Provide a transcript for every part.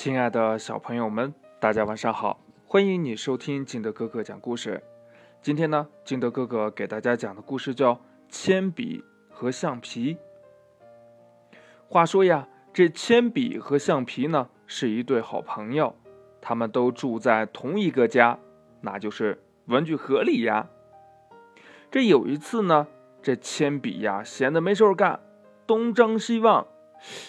亲爱的小朋友们，大家晚上好！欢迎你收听金德哥哥讲故事。今天呢，金德哥哥给大家讲的故事叫《铅笔和橡皮》。话说呀，这铅笔和橡皮呢是一对好朋友，他们都住在同一个家，那就是文具盒里呀。这有一次呢，这铅笔呀闲得没事干，东张西望，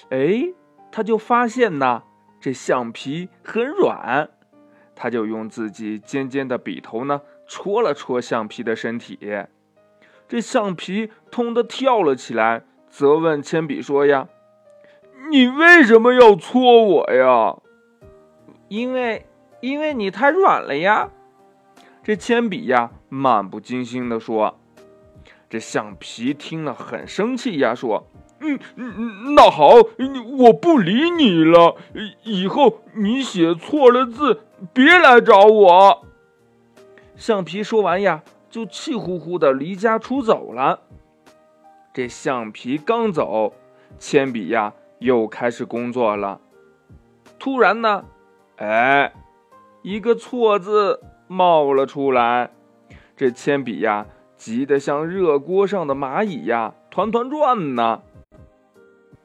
哎，他就发现呐。这橡皮很软，他就用自己尖尖的笔头呢戳了戳橡皮的身体，这橡皮痛得跳了起来，责问铅笔说：“呀，你为什么要戳我呀？因为，因为你太软了呀。”这铅笔呀漫不经心地说。这橡皮听了很生气呀，说。嗯嗯，那好，我不理你了。以后你写错了字，别来找我。橡皮说完呀，就气呼呼的离家出走了。这橡皮刚走，铅笔呀又开始工作了。突然呢，哎，一个错字冒了出来。这铅笔呀急得像热锅上的蚂蚁呀，团团转呢。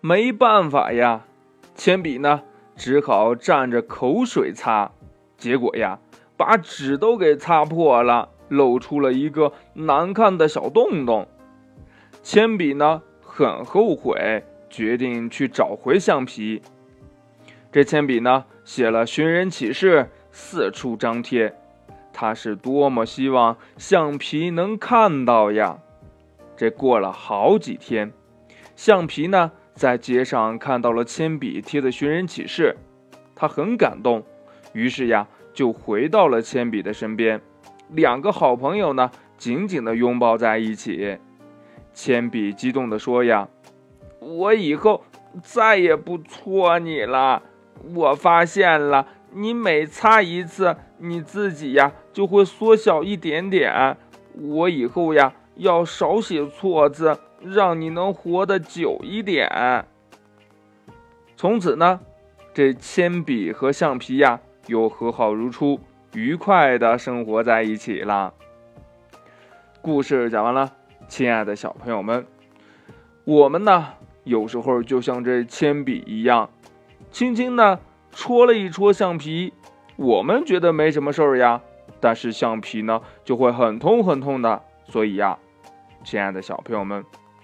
没办法呀，铅笔呢只好蘸着口水擦，结果呀把纸都给擦破了，露出了一个难看的小洞洞。铅笔呢很后悔，决定去找回橡皮。这铅笔呢写了寻人启事，四处张贴，他是多么希望橡皮能看到呀！这过了好几天，橡皮呢。在街上看到了铅笔贴的寻人启事，他很感动，于是呀就回到了铅笔的身边，两个好朋友呢紧紧的拥抱在一起。铅笔激动地说：“呀，我以后再也不戳你了。我发现了，你每擦一次，你自己呀就会缩小一点点。我以后呀要少写错字。”让你能活得久一点。从此呢，这铅笔和橡皮呀又和好如初，愉快的生活在一起了。故事讲完了，亲爱的小朋友们，我们呢有时候就像这铅笔一样，轻轻的戳了一戳橡皮，我们觉得没什么事儿呀，但是橡皮呢就会很痛很痛的。所以呀，亲爱的小朋友们。